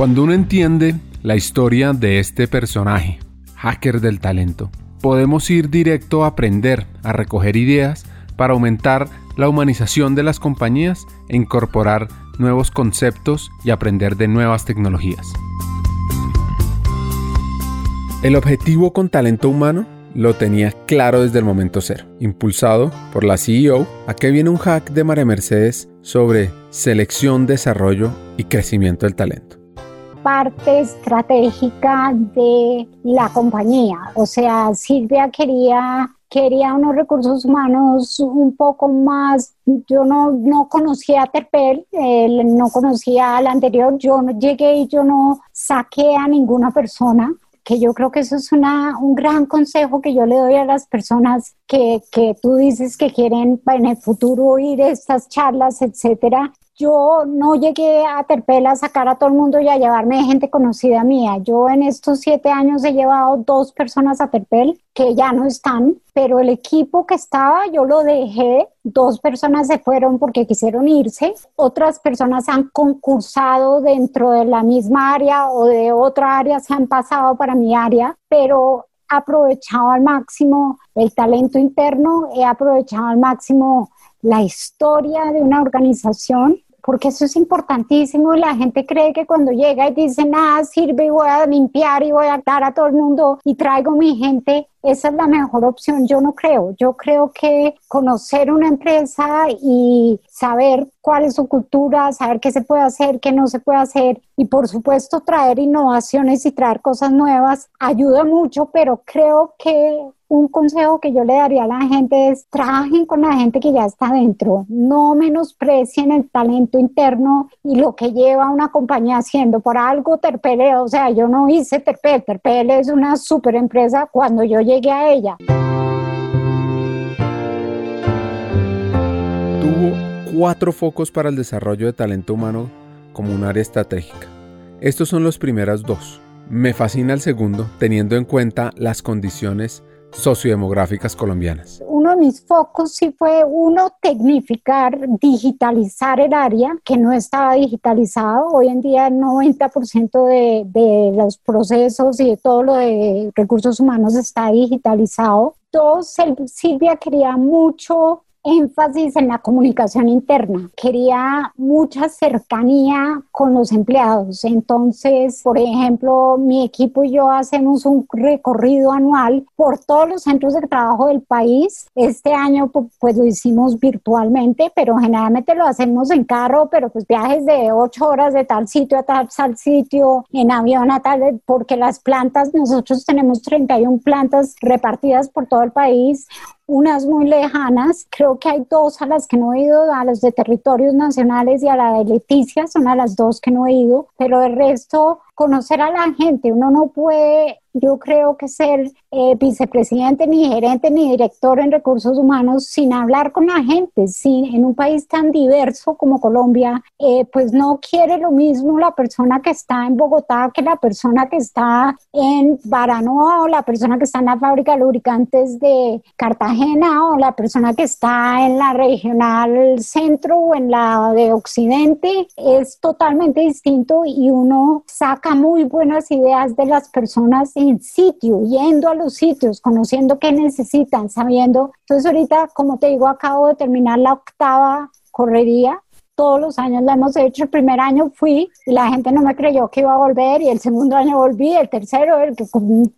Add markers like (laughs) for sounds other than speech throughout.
Cuando uno entiende la historia de este personaje, hacker del talento, podemos ir directo a aprender, a recoger ideas para aumentar la humanización de las compañías e incorporar nuevos conceptos y aprender de nuevas tecnologías. El objetivo con talento humano lo tenía claro desde el momento cero, impulsado por la CEO. ¿A qué viene un hack de María Mercedes sobre selección, desarrollo y crecimiento del talento? Parte estratégica de la compañía. O sea, Silvia quería quería unos recursos humanos un poco más, yo no, no conocía a Terpel, no conocía al anterior, yo llegué y yo no saqué a ninguna persona, que yo creo que eso es una, un gran consejo que yo le doy a las personas que, que tú dices que quieren en el futuro oír estas charlas, etcétera. Yo no llegué a Terpel a sacar a todo el mundo y a llevarme gente conocida mía. Yo en estos siete años he llevado dos personas a Terpel que ya no están, pero el equipo que estaba yo lo dejé. Dos personas se fueron porque quisieron irse. Otras personas han concursado dentro de la misma área o de otra área, se han pasado para mi área, pero aprovechado al máximo el talento interno, he aprovechado al máximo la historia de una organización porque eso es importantísimo y la gente cree que cuando llega y dice nada sirve y voy a limpiar y voy a dar a todo el mundo y traigo mi gente, esa es la mejor opción. Yo no creo. Yo creo que conocer una empresa y saber cuál es su cultura, saber qué se puede hacer, qué no se puede hacer y por supuesto traer innovaciones y traer cosas nuevas ayuda mucho, pero creo que un consejo que yo le daría a la gente es trabajen con la gente que ya está dentro, no menosprecien el talento interno y lo que lleva una compañía haciendo. Por algo Terpele, o sea, yo no hice Terpele, Terpele es una super empresa cuando yo llegué a ella. Cuatro focos para el desarrollo de talento humano como un área estratégica. Estos son los primeros dos. Me fascina el segundo, teniendo en cuenta las condiciones sociodemográficas colombianas? Uno de mis focos sí fue uno, tecnificar, digitalizar el área que no estaba digitalizado. Hoy en día el 90% de, de los procesos y de todo lo de recursos humanos está digitalizado. Dos, Silvia quería mucho énfasis en la comunicación interna. Quería mucha cercanía con los empleados. Entonces, por ejemplo, mi equipo y yo hacemos un recorrido anual por todos los centros de trabajo del país. Este año pues lo hicimos virtualmente, pero generalmente lo hacemos en carro, pero pues viajes de ocho horas de tal sitio a tal, tal sitio, en avión a tal, porque las plantas, nosotros tenemos 31 plantas repartidas por todo el país unas muy lejanas. Creo que hay dos a las que no he ido, a las de territorios nacionales y a la de Leticia, son a las dos que no he ido, pero el resto conocer a la gente. Uno no puede, yo creo que ser eh, vicepresidente, ni gerente, ni director en recursos humanos sin hablar con la gente. Si en un país tan diverso como Colombia, eh, pues no quiere lo mismo la persona que está en Bogotá que la persona que está en Baranoa o la persona que está en la fábrica de lubricantes de Cartagena o la persona que está en la regional centro o en la de Occidente. Es totalmente distinto y uno saca muy buenas ideas de las personas en sitio, yendo a los sitios, conociendo qué necesitan, sabiendo. Entonces ahorita, como te digo, acabo de terminar la octava correría. Todos los años la hemos hecho. El primer año fui y la gente no me creyó que iba a volver y el segundo año volví, el tercero, el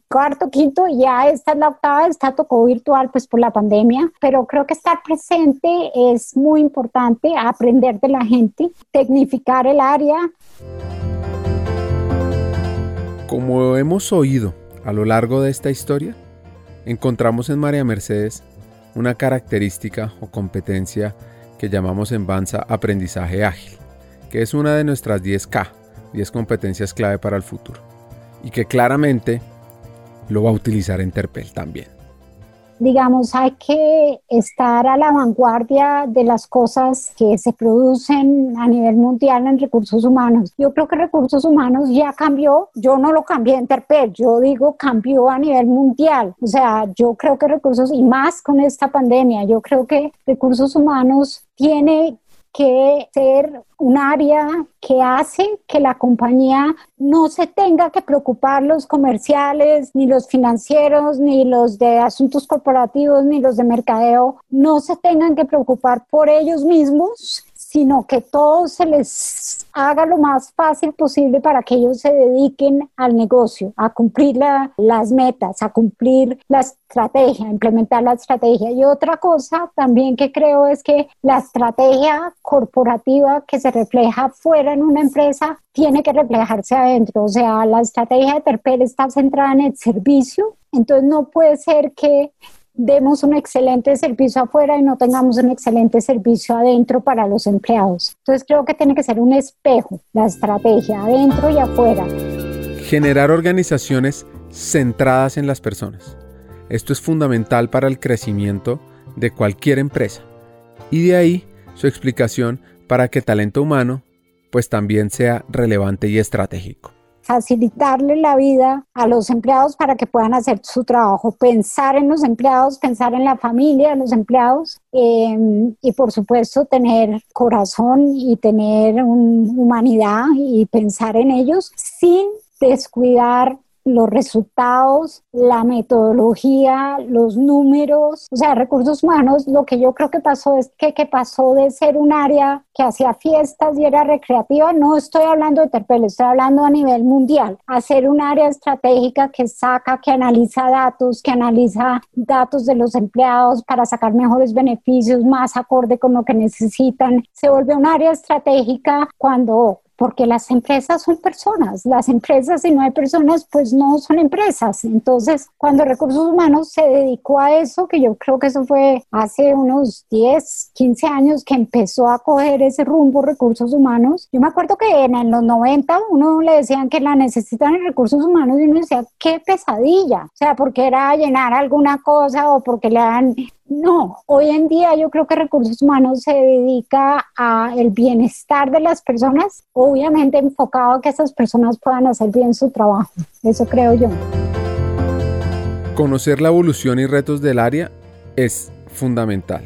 cuarto, quinto y ya esta es la octava, está tocó virtual pues por la pandemia, pero creo que estar presente es muy importante, aprender de la gente, tecnificar el área. Como hemos oído a lo largo de esta historia, encontramos en María Mercedes una característica o competencia que llamamos en Banza aprendizaje ágil, que es una de nuestras 10K, 10 competencias clave para el futuro, y que claramente lo va a utilizar en Terpel también digamos, hay que estar a la vanguardia de las cosas que se producen a nivel mundial en recursos humanos. Yo creo que recursos humanos ya cambió, yo no lo cambié en Terpel, yo digo cambió a nivel mundial. O sea, yo creo que recursos, y más con esta pandemia, yo creo que recursos humanos tiene que ser un área que hace que la compañía no se tenga que preocupar los comerciales, ni los financieros, ni los de asuntos corporativos, ni los de mercadeo, no se tengan que preocupar por ellos mismos, sino que todo se les haga lo más fácil posible para que ellos se dediquen al negocio, a cumplir las metas, a cumplir la estrategia, implementar la estrategia. Y otra cosa también que creo es que la estrategia corporativa que se refleja fuera en una empresa tiene que reflejarse adentro. O sea, la estrategia de Terpel está centrada en el servicio, entonces no puede ser que demos un excelente servicio afuera y no tengamos un excelente servicio adentro para los empleados. Entonces creo que tiene que ser un espejo, la estrategia, adentro y afuera. Generar organizaciones centradas en las personas. Esto es fundamental para el crecimiento de cualquier empresa. Y de ahí su explicación para que talento humano pues también sea relevante y estratégico facilitarle la vida a los empleados para que puedan hacer su trabajo, pensar en los empleados, pensar en la familia de los empleados em, y por supuesto tener corazón y tener humanidad y pensar en ellos sin descuidar los resultados, la metodología, los números, o sea, recursos humanos, lo que yo creo que pasó es que, que pasó de ser un área que hacía fiestas y era recreativa, no estoy hablando de Terpel, estoy hablando a nivel mundial, a ser un área estratégica que saca, que analiza datos, que analiza datos de los empleados para sacar mejores beneficios, más acorde con lo que necesitan. Se vuelve un área estratégica cuando porque las empresas son personas, las empresas si no hay personas pues no son empresas. Entonces, cuando Recursos Humanos se dedicó a eso, que yo creo que eso fue hace unos 10, 15 años que empezó a coger ese rumbo Recursos Humanos, yo me acuerdo que en los 90 uno le decían que la necesitan en Recursos Humanos y uno decía, qué pesadilla, o sea, porque era llenar alguna cosa o porque le dan no, hoy en día yo creo que recursos humanos se dedica a el bienestar de las personas, obviamente enfocado a que esas personas puedan hacer bien su trabajo. Eso creo yo. Conocer la evolución y retos del área es fundamental,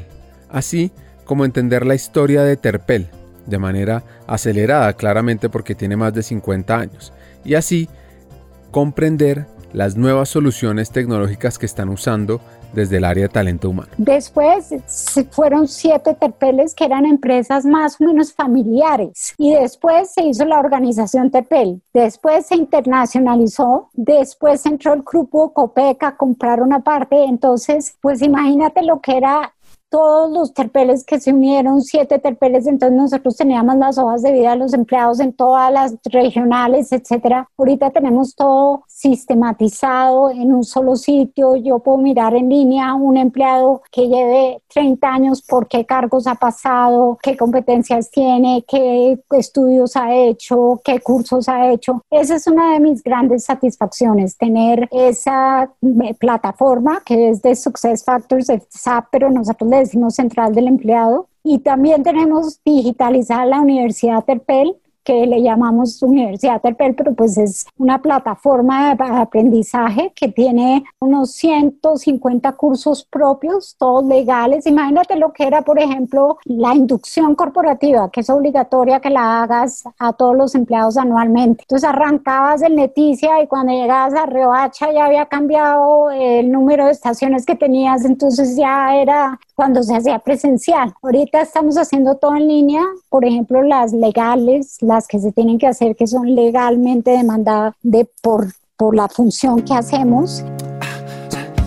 así como entender la historia de Terpel de manera acelerada, claramente porque tiene más de 50 años, y así comprender las nuevas soluciones tecnológicas que están usando desde el área de talento humano. Después fueron siete terpeles que eran empresas más o menos familiares. Y después se hizo la organización Terpel, después se internacionalizó, después entró el grupo Copeca a comprar una parte, entonces pues imagínate lo que era todos los terpeles que se unieron, siete terpeles, entonces nosotros teníamos las hojas de vida de los empleados en todas las regionales, etcétera. Ahorita tenemos todo sistematizado en un solo sitio. Yo puedo mirar en línea un empleado que lleve 30 años por qué cargos ha pasado, qué competencias tiene, qué estudios ha hecho, qué cursos ha hecho. Esa es una de mis grandes satisfacciones, tener esa eh, plataforma que es de Success Factors de SAP, pero nosotros le central del empleado. Y también tenemos digitalizada la Universidad Terpel, que le llamamos Universidad Terpel, pero pues es una plataforma de aprendizaje que tiene unos 150 cursos propios, todos legales. Imagínate lo que era, por ejemplo, la inducción corporativa, que es obligatoria que la hagas a todos los empleados anualmente. Entonces arrancabas en Leticia y cuando llegabas a Riohacha ya había cambiado el número de estaciones que tenías, entonces ya era cuando se hacía presencial. Ahorita estamos haciendo todo en línea, por ejemplo, las legales, las que se tienen que hacer, que son legalmente demandadas de, por, por la función que hacemos.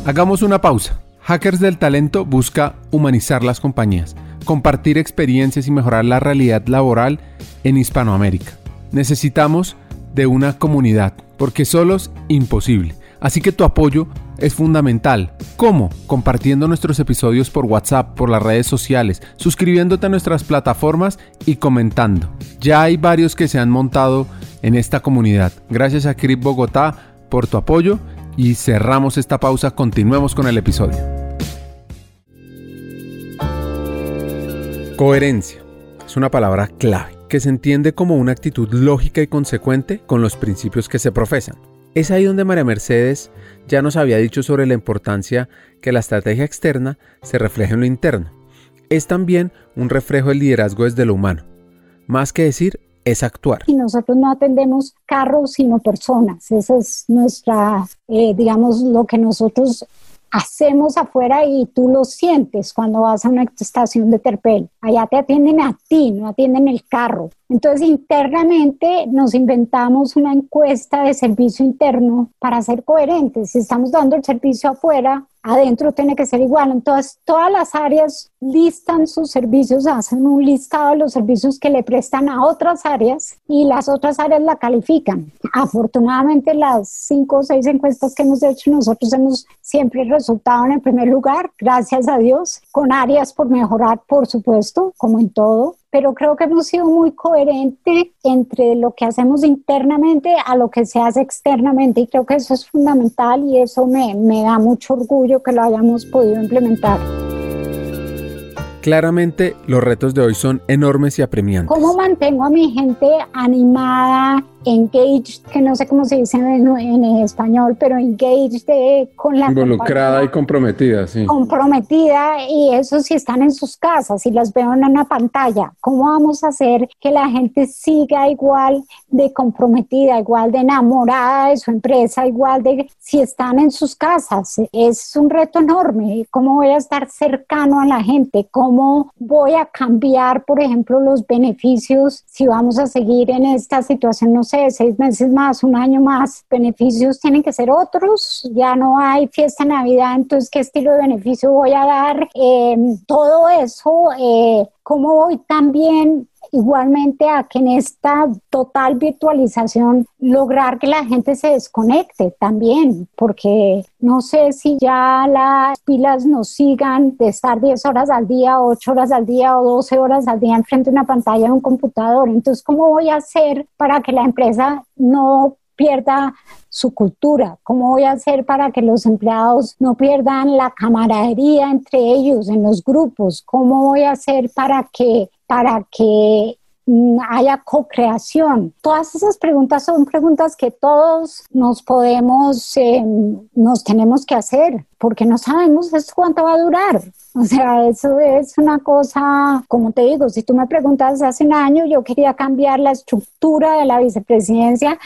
Hagamos una pausa. Hackers del Talento busca humanizar las compañías, compartir experiencias y mejorar la realidad laboral en Hispanoamérica. Necesitamos de una comunidad, porque solos imposible. Así que tu apoyo es fundamental. ¿Cómo? Compartiendo nuestros episodios por WhatsApp, por las redes sociales, suscribiéndote a nuestras plataformas y comentando. Ya hay varios que se han montado en esta comunidad. Gracias a Crip Bogotá por tu apoyo y cerramos esta pausa. Continuemos con el episodio. Coherencia es una palabra clave que se entiende como una actitud lógica y consecuente con los principios que se profesan. Es ahí donde María Mercedes ya nos había dicho sobre la importancia que la estrategia externa se refleje en lo interno. es también un reflejo del liderazgo desde lo humano. Más que decir, es actuar. Y nosotros no atendemos carros, sino personas. Esa es nuestra, eh, digamos, lo que nosotros hacemos afuera y tú lo sientes cuando vas a una estación de Terpel. Allá te atienden a ti, no atienden el carro. Entonces, internamente nos inventamos una encuesta de servicio interno para ser coherentes. Si estamos dando el servicio afuera, adentro tiene que ser igual. Entonces, todas las áreas listan sus servicios, hacen un listado de los servicios que le prestan a otras áreas y las otras áreas la califican. Afortunadamente, las cinco o seis encuestas que hemos hecho, nosotros hemos siempre resultado en el primer lugar, gracias a Dios, con áreas por mejorar, por supuesto, como en todo pero creo que hemos sido muy coherentes entre lo que hacemos internamente a lo que se hace externamente y creo que eso es fundamental y eso me, me da mucho orgullo que lo hayamos podido implementar. Claramente los retos de hoy son enormes y apremiantes. ¿Cómo mantengo a mi gente animada, engaged, que no sé cómo se dice en, español, pero engaged con la... Involucrada y comprometida, sí. Comprometida y eso si están en sus casas, y las veo en una pantalla, ¿cómo vamos a hacer que la gente siga igual de comprometida, igual de enamorada de su empresa, igual de si están en sus casas? Es un reto enorme. ¿Cómo voy a estar cercano a la gente? ¿Cómo voy a cambiar, por ejemplo, los beneficios si vamos a seguir en esta situación? No sé, seis meses más, un año más, beneficios tienen que ser otros, ya no hay fiesta Navidad, entonces qué estilo de beneficio voy a dar, em, todo eso, eh, cómo voy también igualmente a que en esta total virtualización lograr que la gente se desconecte también, porque no sé si ya las pilas nos sigan de estar 10 horas al día, 8 horas al día o 12 horas al día enfrente de una pantalla de un computador. Entonces, ¿cómo voy a hacer para que la empresa no pierda su cultura? ¿Cómo voy a hacer para que los empleados no pierdan la camaradería entre ellos en los grupos? ¿Cómo voy a hacer para que para que mm, haya co-creación. Todas esas preguntas son preguntas que todos nos podemos, em, nos tenemos que hacer, porque no sabemos cuánto va a durar. O sea, eso es una cosa, como te digo, si tú me preguntas hace un año, yo quería cambiar la estructura de la vicepresidencia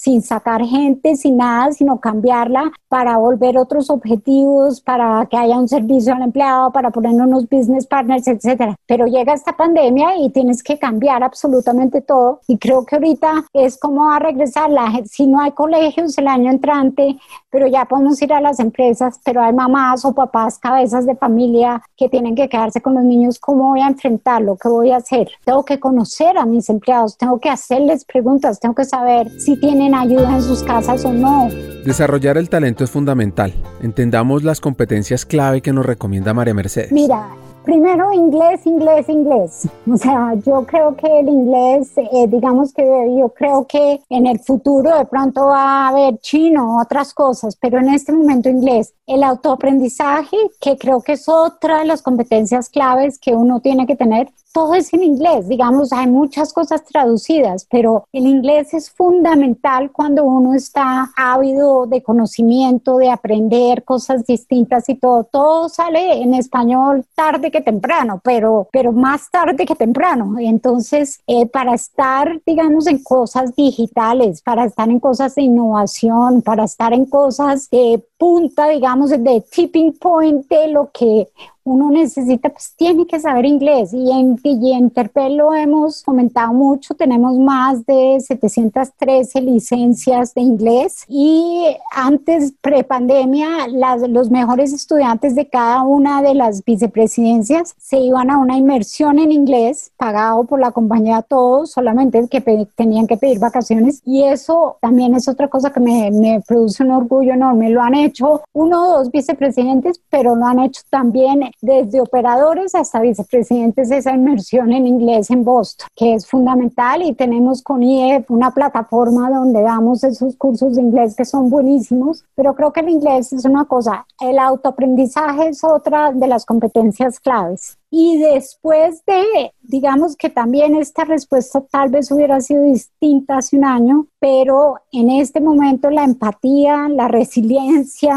sin sacar gente, sin nada, sino cambiarla para volver otros objetivos, para que haya un servicio al empleado, para poner unos business partners, etcétera. Pero llega esta pandemia y tienes que cambiar absolutamente todo. Y creo que ahorita es como a regresar la si no hay colegios el año entrante, pero ya podemos ir a las empresas, pero hay mamás o papás, cabezas de familia que tienen que quedarse con los niños, ¿cómo voy a enfrentarlo? ¿Qué voy a hacer? Tengo que conocer a mis empleados, tengo que hacerles preguntas, tengo que saber si tienen ayuda en sus casas o no. Desarrollar el talento es fundamental. Entendamos las competencias clave que nos recomienda María Mercedes. Mira, Primero, inglés, inglés, inglés. O sea, yo creo que el inglés, eh, digamos que yo creo que en el futuro de pronto va a haber chino, otras cosas, pero en este momento inglés. El autoaprendizaje, que creo que es otra de las competencias claves que uno tiene que tener, todo es en inglés, digamos, hay muchas cosas traducidas, pero el inglés es fundamental cuando uno está ávido de conocimiento, de aprender cosas distintas y todo. Todo sale en español tarde que temprano, pero, pero más tarde que temprano. Entonces, eh, para estar, digamos, en cosas digitales, para estar en cosas de innovación, para estar en cosas de punta, digamos, de tipping point de lo que uno necesita, pues tiene que saber inglés. Y en, y en Terpel lo hemos comentado mucho, tenemos más de 713 licencias de inglés y antes, prepandemia, los mejores estudiantes de cada una de las vicepresidencias se iban a una inmersión en inglés, pagado por la compañía todos, solamente que tenían que pedir vacaciones. Y eso también es otra cosa que me, me produce un orgullo enorme. Lo han hecho uno o dos vicepresidentes, pero lo han hecho también desde operadores hasta vicepresidentes, esa inmersión en inglés en Boston, que es fundamental y tenemos con IEF una plataforma donde damos esos cursos de inglés que son buenísimos, pero creo que el inglés es una cosa, el autoaprendizaje es otra de las competencias claves. Y después de, digamos que también esta respuesta tal vez hubiera sido distinta hace un año, pero en este momento la empatía, la resiliencia,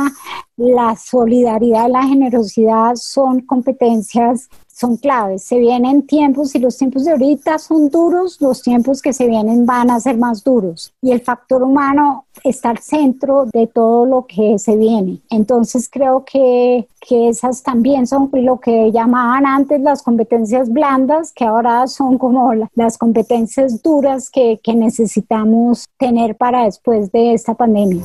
la solidaridad y la generosidad son competencias son claves. Se vienen tiempos y los tiempos de ahorita son duros, los tiempos que se vienen van a ser más duros. Y el factor humano está al centro de todo lo que se viene. Entonces creo que, que esas también son lo que llamaban antes las competencias blandas, que ahora son como las competencias duras que, que necesitamos tener para después de esta pandemia.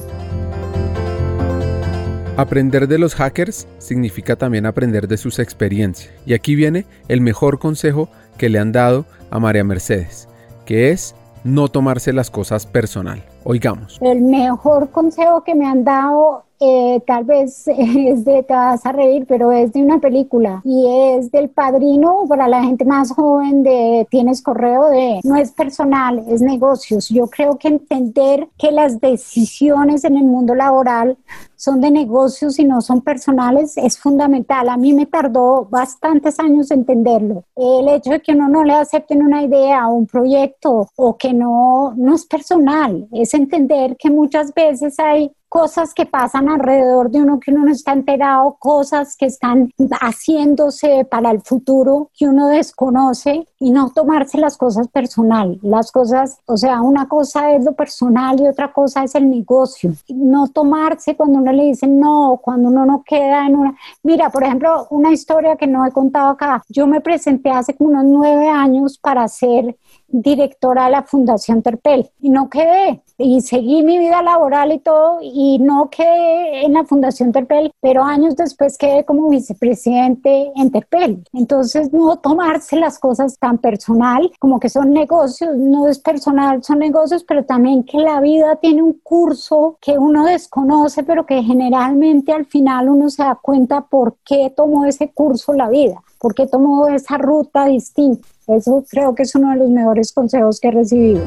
Aprender de los hackers significa también aprender de sus experiencias. Y aquí viene el mejor consejo que le han dado a María Mercedes, que es no tomarse las cosas personal. Oigamos. El mejor consejo que me han dado eh, tal vez (laughs) es de, te vas a reír, pero es de una película y es del padrino para la gente más joven de tienes correo de no es personal, es negocios. Yo creo que entender que las decisiones en el mundo laboral son de negocios y no son personales es fundamental. A mí me tardó bastantes años entenderlo. El hecho de que uno no le acepten una idea o un proyecto o que no, no es personal, es entender que muchas veces hay cosas que pasan alrededor de uno que uno no está enterado, cosas que están haciéndose para el futuro que uno desconoce y no tomarse las cosas personal. Las cosas, o sea, una cosa es lo personal y otra cosa es el negocio. No tomarse cuando uno le dice no, cuando uno no queda en una... Mira, por ejemplo, una historia que no he contado acá. Yo me presenté hace como unos nueve años para ser directora de la Fundación Terpel. Y no quedé. Y seguí mi vida laboral y todo y no quedé en la Fundación Terpel, pero años después quedé como vicepresidente en Terpel. Entonces no tomarse las cosas tan personal como que son negocios, no es personal, son negocios, pero también que la vida tiene un curso que uno desconoce, pero que generalmente al final uno se da cuenta por qué tomó ese curso la vida, por qué tomó esa ruta distinta. Eso creo que es uno de los mejores consejos que he recibido.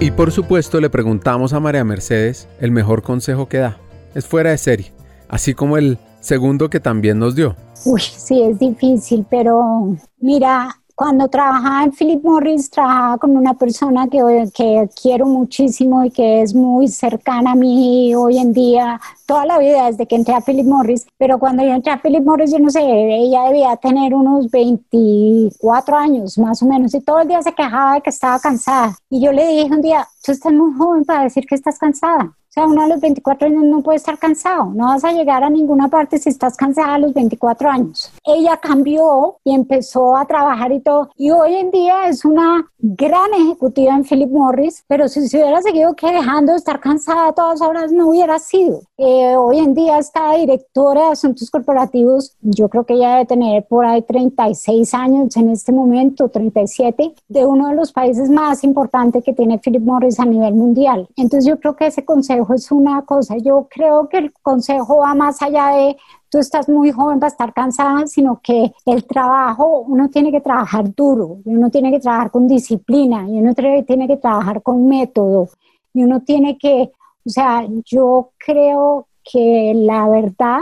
Y por supuesto le preguntamos a María Mercedes el mejor consejo que da. Es fuera de serie, así como el segundo que también nos dio. Uy, sí, es difícil, pero mira, cuando trabajaba en Philip Morris, trabajaba con una persona que, que quiero muchísimo y que es muy cercana a mí hoy en día, toda la vida desde que entré a Philip Morris. Pero cuando yo entré a Philip Morris, yo no sé, ella debía tener unos 24 años más o menos y todo el día se quejaba de que estaba cansada. Y yo le dije un día, tú estás muy joven para decir que estás cansada sea, uno a los 24 años no puede estar cansado, no vas a llegar a ninguna parte si estás cansada a los 24 años. Ella cambió y empezó a trabajar y todo, y hoy en día es una gran ejecutiva en Philip Morris, pero si se hubiera seguido quejando de estar cansada a todas horas, no hubiera sido. Eh, hoy en día está directora de asuntos corporativos, yo creo que ella debe tener por ahí 36 años en este momento, 37, de uno de los países más importantes que tiene Philip Morris a nivel mundial. Entonces yo creo que ese consejo es una cosa. Yo creo que el consejo va más allá de tú estás muy joven para estar cansada, sino que el trabajo, uno tiene que trabajar duro, uno tiene que trabajar con disciplina, y uno tiene que trabajar con método, y uno tiene que, o sea, yo creo que la verdad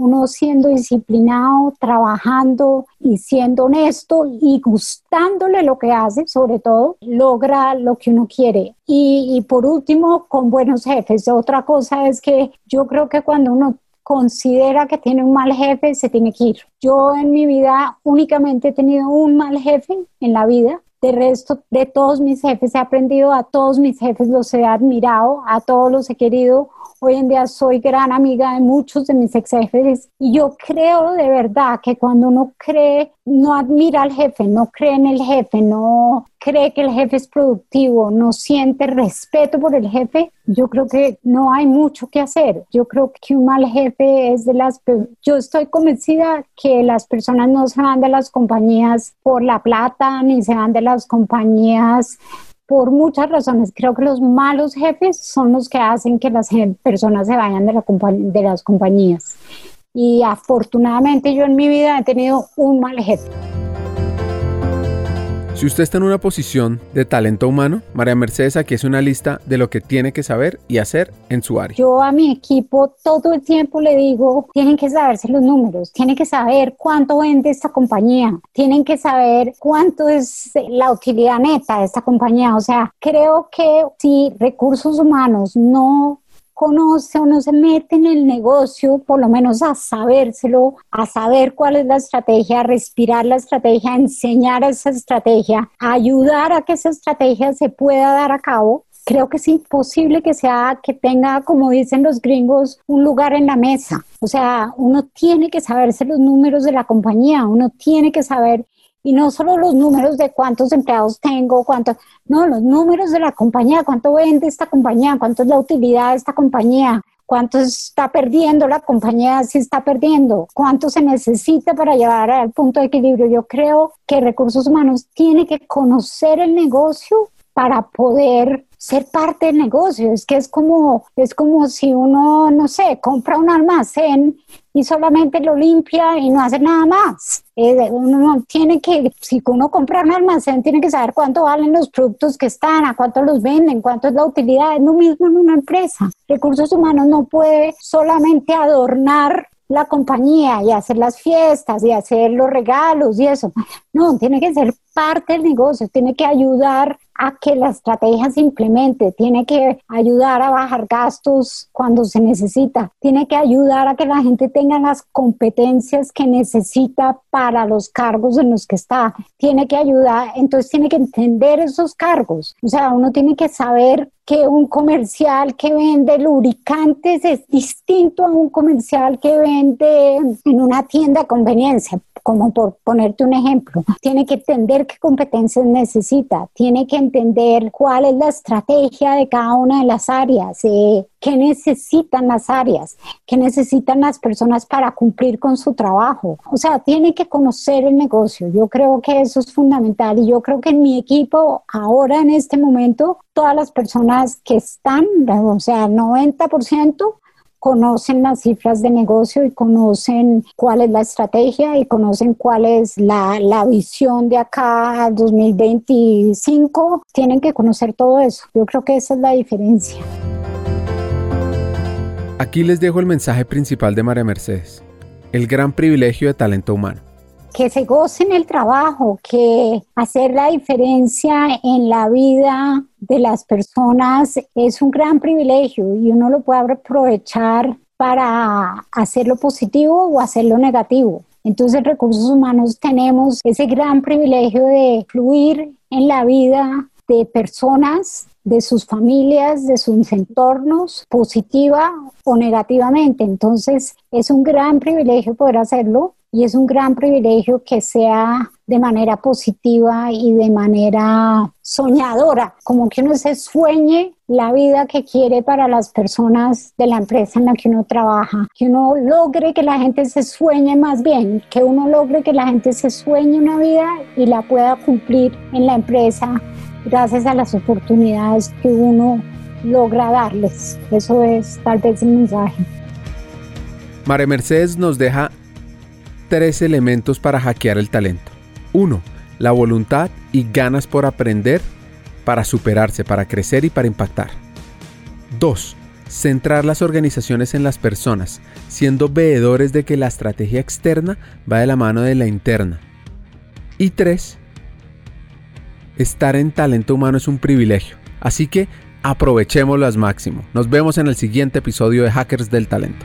uno siendo disciplinado, trabajando y siendo honesto y gustándole lo que hace, sobre todo, logra lo que uno quiere. Y, por último, con buenos jefes. Otra cosa es que yo creo que cuando uno considera que tiene un mal jefe, se tiene que ir. Yo en mi vida únicamente he tenido un mal jefe en la vida. De resto, de todos mis jefes he aprendido, a todos mis jefes los he admirado, a todos los he querido. Hoy en día soy gran amiga de muchos de mis ex jefes y yo creo de verdad que cuando uno cree, no admira al jefe, no cree en el jefe, no cree que el jefe es productivo, no siente respeto por el jefe, yo creo que no hay mucho que hacer. Yo creo que un mal jefe es de las... Yo estoy convencida que las personas no se van de las compañías por la plata, ni se van de las compañías por muchas razones. Creo que los malos jefes son los que hacen que las personas se vayan de, la de las compañías. Y afortunadamente yo en mi vida he tenido un mal jefe. Si usted está en una posición de talento humano, María Mercedes aquí es una lista de lo que tiene que saber y hacer en su área. Yo a mi equipo todo el tiempo le digo, tienen que saberse los números, tienen que saber cuánto vende esta compañía, tienen que saber cuánto es la utilidad neta de esta compañía. O sea, creo que si recursos humanos no conoce o no se mete en el negocio, por lo menos a sabérselo, a saber cuál es la estrategia, a respirar la estrategia, a enseñar esa estrategia, a ayudar a que esa estrategia se pueda dar a cabo, creo que es imposible que sea que tenga, como dicen los gringos, un lugar en la mesa. O sea, uno tiene que saberse los números de la compañía, uno tiene que saber y no solo los números de cuántos empleados tengo, cuántos, no, los números de la compañía, cuánto vende esta compañía, cuánto es la utilidad de esta compañía, cuánto está perdiendo la compañía si está perdiendo, cuánto se necesita para llevar al punto de equilibrio. Yo creo que recursos humanos tiene que conocer el negocio para poder ser parte del negocio. Es que es como, es como si uno, no sé, compra un almacén y solamente lo limpia y no hace nada más. Eh, uno tiene que, si uno compra un almacén, tiene que saber cuánto valen los productos que están, a cuánto los venden, cuánto es la utilidad. Es lo mismo en una empresa. Recursos humanos no puede solamente adornar la compañía y hacer las fiestas y hacer los regalos y eso. No, tiene que ser parte del negocio, tiene que ayudar a que la estrategia se implemente, tiene que ayudar a bajar gastos cuando se necesita, tiene que ayudar a que la gente tenga las competencias que necesita para los cargos en los que está, tiene que ayudar, entonces tiene que entender esos cargos, o sea, uno tiene que saber que un comercial que vende lubricantes es distinto a un comercial que vende en una tienda de conveniencia. Como por ponerte un ejemplo, tiene que entender qué competencias necesita, tiene que entender cuál es la estrategia de cada una de las áreas, eh, qué necesitan las áreas, qué necesitan las personas para cumplir con su trabajo. O sea, tiene que conocer el negocio. Yo creo que eso es fundamental y yo creo que en mi equipo ahora en este momento, todas las personas que están, o sea, 90%, conocen las cifras de negocio y conocen cuál es la estrategia y conocen cuál es la, la visión de acá al 2025. Tienen que conocer todo eso. Yo creo que esa es la diferencia. Aquí les dejo el mensaje principal de María Mercedes, el gran privilegio de talento humano que se gocen el trabajo, que hacer la diferencia en la vida de las personas es un gran privilegio y uno lo puede aprovechar para hacerlo positivo o hacerlo negativo. Entonces, recursos humanos tenemos ese gran privilegio de fluir en la vida de personas, de sus familias, de sus entornos, positiva o negativamente. Entonces, es un gran privilegio poder hacerlo y es un gran privilegio que sea de manera positiva y de manera soñadora, como que uno se sueñe la vida que quiere para las personas de la empresa en la que uno trabaja, que uno logre que la gente se sueñe más bien, que uno logre que la gente se sueñe una vida y la pueda cumplir en la empresa gracias a las oportunidades que uno logra darles. Eso es tal vez el mensaje. María Mercedes nos deja tres elementos para hackear el talento. 1. La voluntad y ganas por aprender, para superarse, para crecer y para impactar. 2. Centrar las organizaciones en las personas, siendo veedores de que la estrategia externa va de la mano de la interna. Y 3. Estar en talento humano es un privilegio, así que aprovechémoslo al máximo. Nos vemos en el siguiente episodio de Hackers del Talento.